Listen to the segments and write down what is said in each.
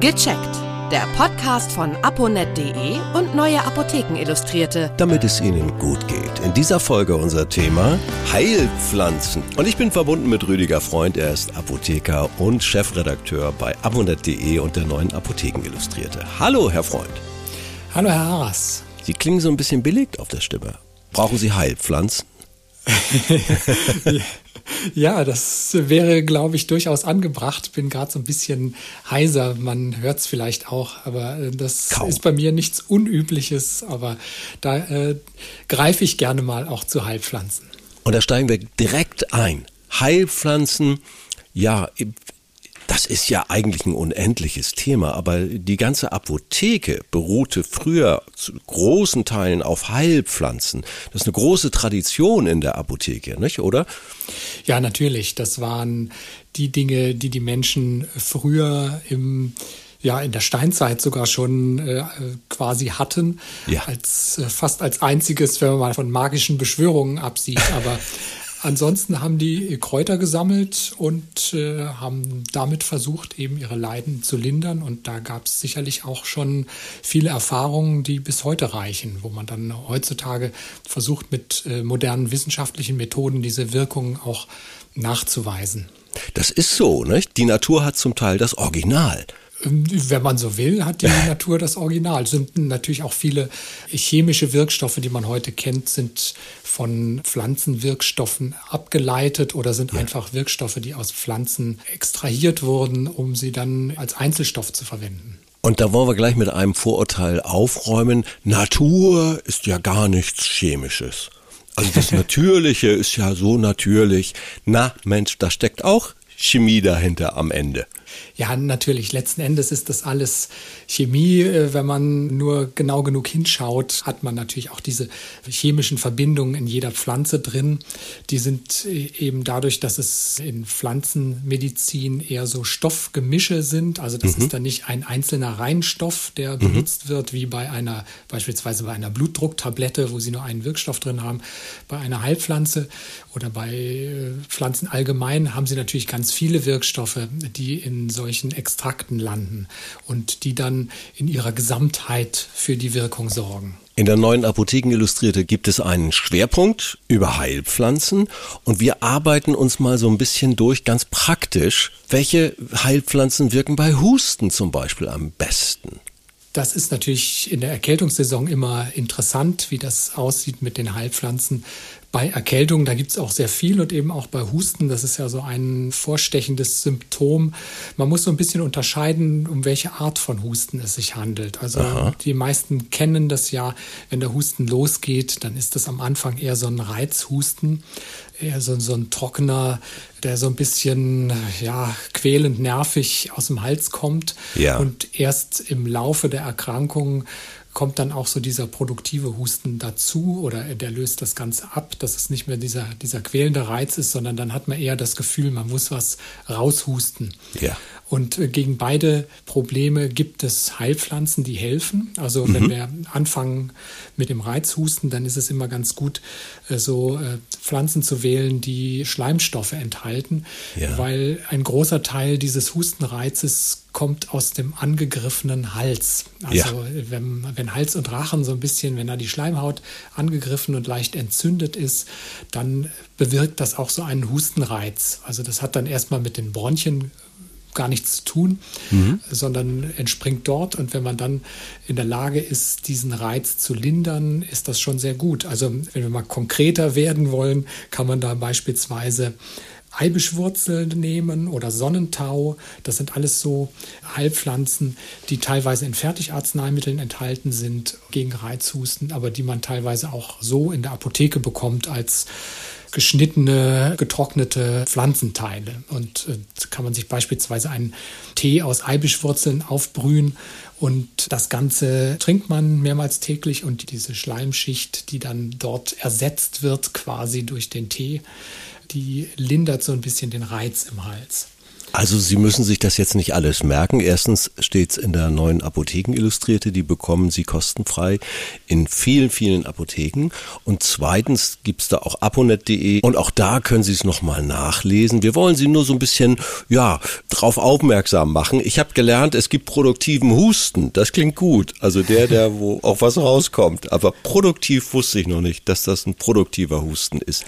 Gecheckt. Der Podcast von aponet.de und Neue Apotheken Illustrierte. Damit es Ihnen gut geht. In dieser Folge unser Thema Heilpflanzen. Und ich bin verbunden mit Rüdiger Freund. Er ist Apotheker und Chefredakteur bei aponet.de und der Neuen Apotheken Illustrierte. Hallo, Herr Freund. Hallo, Herr Haras. Sie klingen so ein bisschen belegt auf der Stimme. Brauchen Sie Heilpflanzen? Ja, das wäre, glaube ich, durchaus angebracht. Bin gerade so ein bisschen heiser. Man hört es vielleicht auch, aber äh, das Kaum. ist bei mir nichts Unübliches. Aber da äh, greife ich gerne mal auch zu Heilpflanzen. Und da steigen wir direkt ein. Heilpflanzen, ja, das ist ja eigentlich ein unendliches Thema, aber die ganze Apotheke beruhte früher zu großen Teilen auf Heilpflanzen. Das ist eine große Tradition in der Apotheke, nicht, oder? Ja, natürlich. Das waren die Dinge, die die Menschen früher im ja in der Steinzeit sogar schon äh, quasi hatten, ja. als äh, fast als einziges, wenn man mal von magischen Beschwörungen absieht. Aber Ansonsten haben die Kräuter gesammelt und äh, haben damit versucht, eben ihre Leiden zu lindern. Und da gab es sicherlich auch schon viele Erfahrungen, die bis heute reichen, wo man dann heutzutage versucht, mit äh, modernen wissenschaftlichen Methoden diese Wirkungen auch nachzuweisen. Das ist so, ne? Die Natur hat zum Teil das Original. Wenn man so will, hat die Natur das Original. Sind natürlich auch viele chemische Wirkstoffe, die man heute kennt, sind von Pflanzenwirkstoffen abgeleitet oder sind ja. einfach Wirkstoffe, die aus Pflanzen extrahiert wurden, um sie dann als Einzelstoff zu verwenden. Und da wollen wir gleich mit einem Vorurteil aufräumen. Natur ist ja gar nichts Chemisches. Also das Natürliche ist ja so natürlich. Na Mensch, da steckt auch Chemie dahinter am Ende. Ja, natürlich. Letzten Endes ist das alles Chemie. Äh, wenn man nur genau genug hinschaut, hat man natürlich auch diese chemischen Verbindungen in jeder Pflanze drin. Die sind äh, eben dadurch, dass es in Pflanzenmedizin eher so Stoffgemische sind. Also das mhm. ist dann nicht ein einzelner Reinstoff, der mhm. benutzt wird, wie bei einer, beispielsweise bei einer Blutdrucktablette, wo sie nur einen Wirkstoff drin haben. Bei einer Heilpflanze oder bei äh, Pflanzen allgemein haben sie natürlich ganz viele Wirkstoffe, die in solchen Extrakten landen und die dann in ihrer Gesamtheit für die Wirkung sorgen. In der neuen Apotheken Illustrierte gibt es einen Schwerpunkt über Heilpflanzen und wir arbeiten uns mal so ein bisschen durch, ganz praktisch, welche Heilpflanzen wirken bei Husten zum Beispiel am besten. Das ist natürlich in der Erkältungssaison immer interessant, wie das aussieht mit den Heilpflanzen. Bei Erkältung, da gibt es auch sehr viel und eben auch bei Husten, das ist ja so ein vorstechendes Symptom. Man muss so ein bisschen unterscheiden, um welche Art von Husten es sich handelt. Also Aha. die meisten kennen das ja, wenn der Husten losgeht, dann ist das am Anfang eher so ein Reizhusten, eher so, so ein trockener, der so ein bisschen ja, quälend nervig aus dem Hals kommt. Ja. Und erst im Laufe der Erkrankung kommt dann auch so dieser produktive Husten dazu oder der löst das Ganze ab, dass es nicht mehr dieser, dieser quälende Reiz ist, sondern dann hat man eher das Gefühl, man muss was raushusten. Ja. Und äh, gegen beide Probleme gibt es Heilpflanzen, die helfen. Also mhm. wenn wir anfangen mit dem Reizhusten, dann ist es immer ganz gut, äh, so äh, Pflanzen zu wählen, die Schleimstoffe enthalten, ja. weil ein großer Teil dieses Hustenreizes kommt aus dem angegriffenen Hals. Also ja. wenn, wenn Hals und Rachen so ein bisschen, wenn da die Schleimhaut angegriffen und leicht entzündet ist, dann bewirkt das auch so einen Hustenreiz. Also das hat dann erstmal mit den Bronchien gar nichts zu tun, mhm. sondern entspringt dort. Und wenn man dann in der Lage ist, diesen Reiz zu lindern, ist das schon sehr gut. Also wenn wir mal konkreter werden wollen, kann man da beispielsweise Eibischwurzel nehmen oder Sonnentau. Das sind alles so Heilpflanzen, die teilweise in Fertigarzneimitteln enthalten sind gegen Reizhusten, aber die man teilweise auch so in der Apotheke bekommt als geschnittene, getrocknete Pflanzenteile. Und äh, kann man sich beispielsweise einen Tee aus Eibischwurzeln aufbrühen und das Ganze trinkt man mehrmals täglich und diese Schleimschicht, die dann dort ersetzt wird quasi durch den Tee, die lindert so ein bisschen den Reiz im Hals. Also Sie müssen sich das jetzt nicht alles merken. Erstens steht es in der neuen Apotheken Illustrierte, die bekommen Sie kostenfrei in vielen, vielen Apotheken. Und zweitens gibt es da auch aponet.de und auch da können Sie es nochmal nachlesen. Wir wollen Sie nur so ein bisschen, ja, drauf aufmerksam machen. Ich habe gelernt, es gibt produktiven Husten. Das klingt gut. Also der, der, wo auch was rauskommt. Aber produktiv wusste ich noch nicht, dass das ein produktiver Husten ist.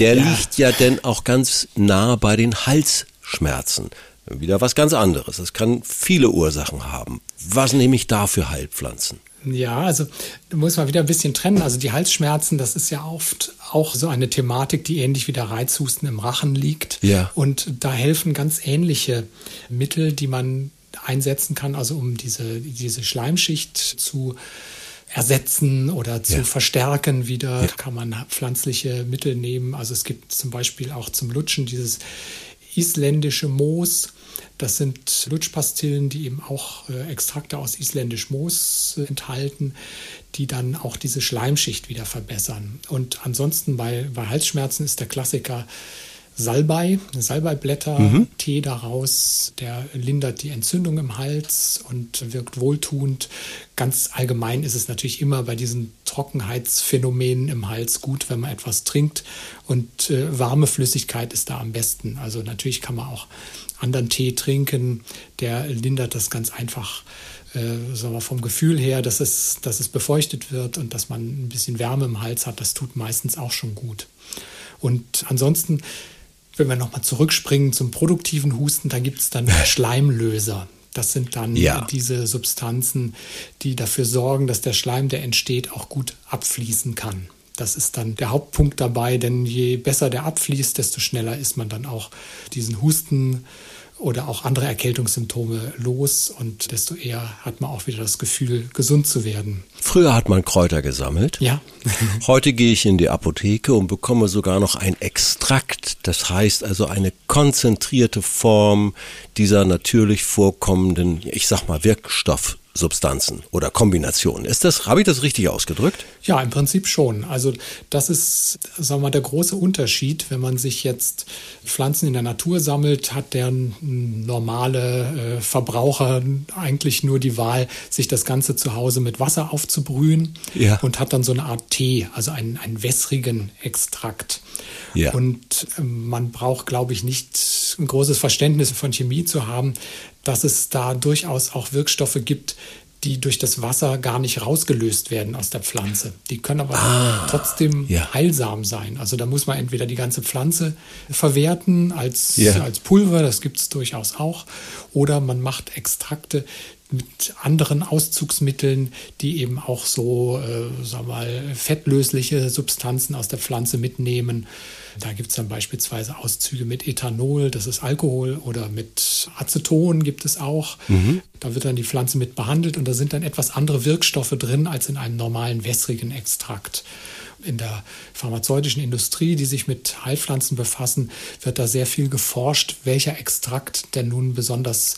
Der ja. liegt ja denn auch ganz nah bei den Hals Schmerzen. Wieder was ganz anderes. Es kann viele Ursachen haben. Was nehme ich da für Heilpflanzen? Ja, also muss man wieder ein bisschen trennen. Also die Halsschmerzen, das ist ja oft auch so eine Thematik, die ähnlich wie der Reizhusten im Rachen liegt. Ja. Und da helfen ganz ähnliche Mittel, die man einsetzen kann, also um diese, diese Schleimschicht zu ersetzen oder zu ja. verstärken wieder. Ja. Kann man pflanzliche Mittel nehmen. Also es gibt zum Beispiel auch zum Lutschen dieses isländische Moos. Das sind Lutschpastillen, die eben auch äh, Extrakte aus isländisch Moos äh, enthalten, die dann auch diese Schleimschicht wieder verbessern. Und ansonsten bei, bei Halsschmerzen ist der Klassiker Salbei, Salbeiblätter, mhm. Tee daraus, der lindert die Entzündung im Hals und wirkt wohltuend. Ganz allgemein ist es natürlich immer bei diesen Trockenheitsphänomenen im Hals gut, wenn man etwas trinkt und äh, warme Flüssigkeit ist da am besten. Also natürlich kann man auch anderen Tee trinken, der lindert das ganz einfach äh, sagen wir, vom Gefühl her, dass es, dass es befeuchtet wird und dass man ein bisschen Wärme im Hals hat, das tut meistens auch schon gut. Und ansonsten wenn wir nochmal zurückspringen zum produktiven Husten, da gibt es dann Schleimlöser. Das sind dann ja. diese Substanzen, die dafür sorgen, dass der Schleim, der entsteht, auch gut abfließen kann. Das ist dann der Hauptpunkt dabei, denn je besser der abfließt, desto schneller ist man dann auch diesen Husten oder auch andere Erkältungssymptome los und desto eher hat man auch wieder das Gefühl, gesund zu werden. Früher hat man Kräuter gesammelt. Ja. Heute gehe ich in die Apotheke und bekomme sogar noch ein Extrakt. Das heißt also eine konzentrierte Form dieser natürlich vorkommenden, ich sag mal, Wirkstoff Substanzen oder Kombinationen. Ist das, habe ich das richtig ausgedrückt? Ja, im Prinzip schon. Also das ist, sagen wir mal, der große Unterschied. Wenn man sich jetzt Pflanzen in der Natur sammelt, hat der normale äh, Verbraucher eigentlich nur die Wahl, sich das Ganze zu Hause mit Wasser aufzubrühen ja. und hat dann so eine Art Tee, also einen, einen wässrigen Extrakt. Ja. Und ähm, man braucht, glaube ich, nicht ein großes Verständnis von Chemie zu haben, dass es da durchaus auch Wirkstoffe gibt, die durch das Wasser gar nicht rausgelöst werden aus der Pflanze. Die können aber ah, trotzdem ja. heilsam sein. Also da muss man entweder die ganze Pflanze verwerten als, ja. als Pulver, das gibt es durchaus auch, oder man macht Extrakte, mit anderen Auszugsmitteln, die eben auch so, äh, sag mal, fettlösliche Substanzen aus der Pflanze mitnehmen. Da gibt es dann beispielsweise Auszüge mit Ethanol, das ist Alkohol, oder mit Aceton gibt es auch. Mhm. Da wird dann die Pflanze mit behandelt und da sind dann etwas andere Wirkstoffe drin als in einem normalen wässrigen Extrakt in der pharmazeutischen Industrie, die sich mit Heilpflanzen befassen, wird da sehr viel geforscht, welcher Extrakt denn nun besonders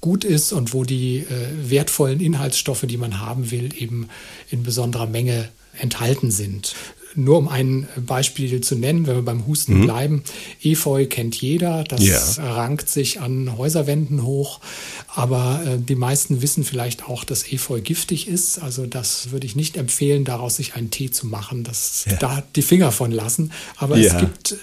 gut ist und wo die äh, wertvollen Inhaltsstoffe, die man haben will, eben in besonderer Menge enthalten sind. Nur um ein Beispiel zu nennen, wenn wir beim Husten mhm. bleiben. Efeu kennt jeder, das ja. rankt sich an Häuserwänden hoch. Aber äh, die meisten wissen vielleicht auch, dass Efeu giftig ist. Also das würde ich nicht empfehlen, daraus sich einen Tee zu machen. Das, ja. Da die Finger von lassen. Aber ja. es gibt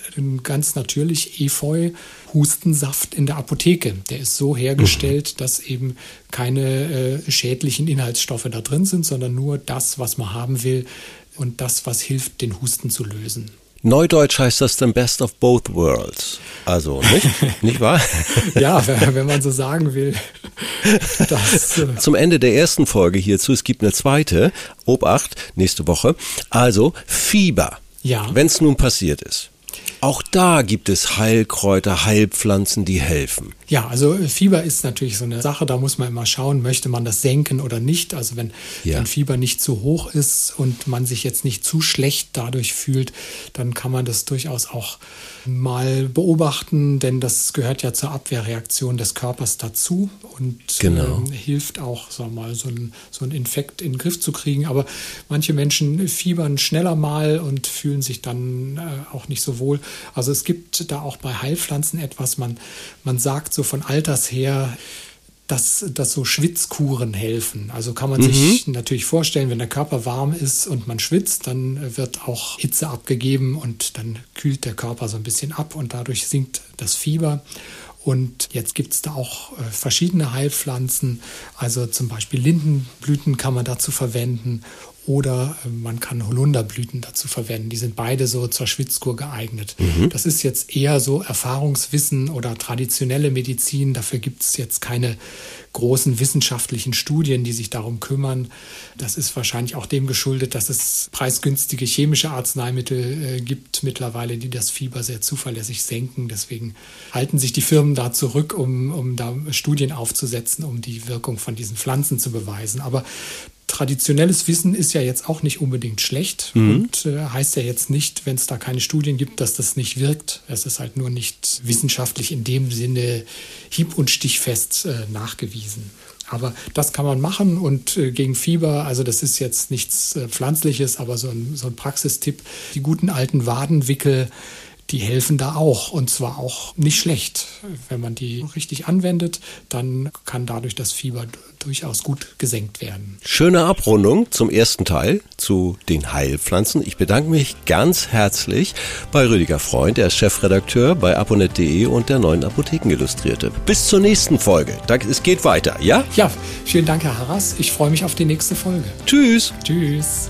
ganz natürlich Efeu. Hustensaft in der Apotheke. Der ist so hergestellt, mhm. dass eben keine äh, schädlichen Inhaltsstoffe da drin sind, sondern nur das, was man haben will, und das, was hilft, den Husten zu lösen. Neudeutsch heißt das dann Best of Both Worlds. Also, nicht? nicht wahr? ja, wenn man so sagen will. Das, äh Zum Ende der ersten Folge hierzu, es gibt eine zweite, Obacht, nächste Woche. Also, Fieber. Ja. Wenn es nun passiert ist. Auch da gibt es Heilkräuter, Heilpflanzen, die helfen. Ja, also Fieber ist natürlich so eine Sache, da muss man immer schauen, möchte man das senken oder nicht. Also wenn, ja. wenn Fieber nicht zu hoch ist und man sich jetzt nicht zu schlecht dadurch fühlt, dann kann man das durchaus auch mal beobachten, denn das gehört ja zur Abwehrreaktion des Körpers dazu und genau. äh, hilft auch, sagen wir mal, so ein, so ein Infekt in den Griff zu kriegen. Aber manche Menschen fiebern schneller mal und fühlen sich dann äh, auch nicht so wohl. Also es gibt da auch bei Heilpflanzen etwas, man, man sagt so von Alters her dass, dass so Schwitzkuren helfen. Also kann man mhm. sich natürlich vorstellen, wenn der Körper warm ist und man schwitzt, dann wird auch Hitze abgegeben und dann kühlt der Körper so ein bisschen ab und dadurch sinkt das Fieber. Und jetzt gibt es da auch äh, verschiedene Heilpflanzen. Also zum Beispiel Lindenblüten kann man dazu verwenden oder äh, man kann Holunderblüten dazu verwenden. Die sind beide so zur Schwitzkur geeignet. Mhm. Das ist jetzt eher so Erfahrungswissen oder traditionelle Medizin. Dafür gibt es jetzt keine großen wissenschaftlichen Studien, die sich darum kümmern. Das ist wahrscheinlich auch dem geschuldet, dass es preisgünstige chemische Arzneimittel äh, gibt mittlerweile, die das Fieber sehr zuverlässig senken. Deswegen halten sich die Firmen da zurück, um, um da Studien aufzusetzen, um die Wirkung von diesen Pflanzen zu beweisen. Aber traditionelles Wissen ist ja jetzt auch nicht unbedingt schlecht mhm. und äh, heißt ja jetzt nicht, wenn es da keine Studien gibt, dass das nicht wirkt. Es ist halt nur nicht wissenschaftlich in dem Sinne hieb- und stichfest äh, nachgewiesen. Aber das kann man machen und äh, gegen Fieber, also das ist jetzt nichts äh, Pflanzliches, aber so ein, so ein Praxistipp, die guten alten Wadenwickel, die helfen da auch und zwar auch nicht schlecht. Wenn man die richtig anwendet, dann kann dadurch das Fieber durchaus gut gesenkt werden. Schöne Abrundung zum ersten Teil zu den Heilpflanzen. Ich bedanke mich ganz herzlich bei Rüdiger Freund, der ist Chefredakteur bei aponet.de und der neuen Apotheken Illustrierte. Bis zur nächsten Folge. Es geht weiter, ja? Ja, vielen Dank, Herr Harras. Ich freue mich auf die nächste Folge. Tschüss. Tschüss.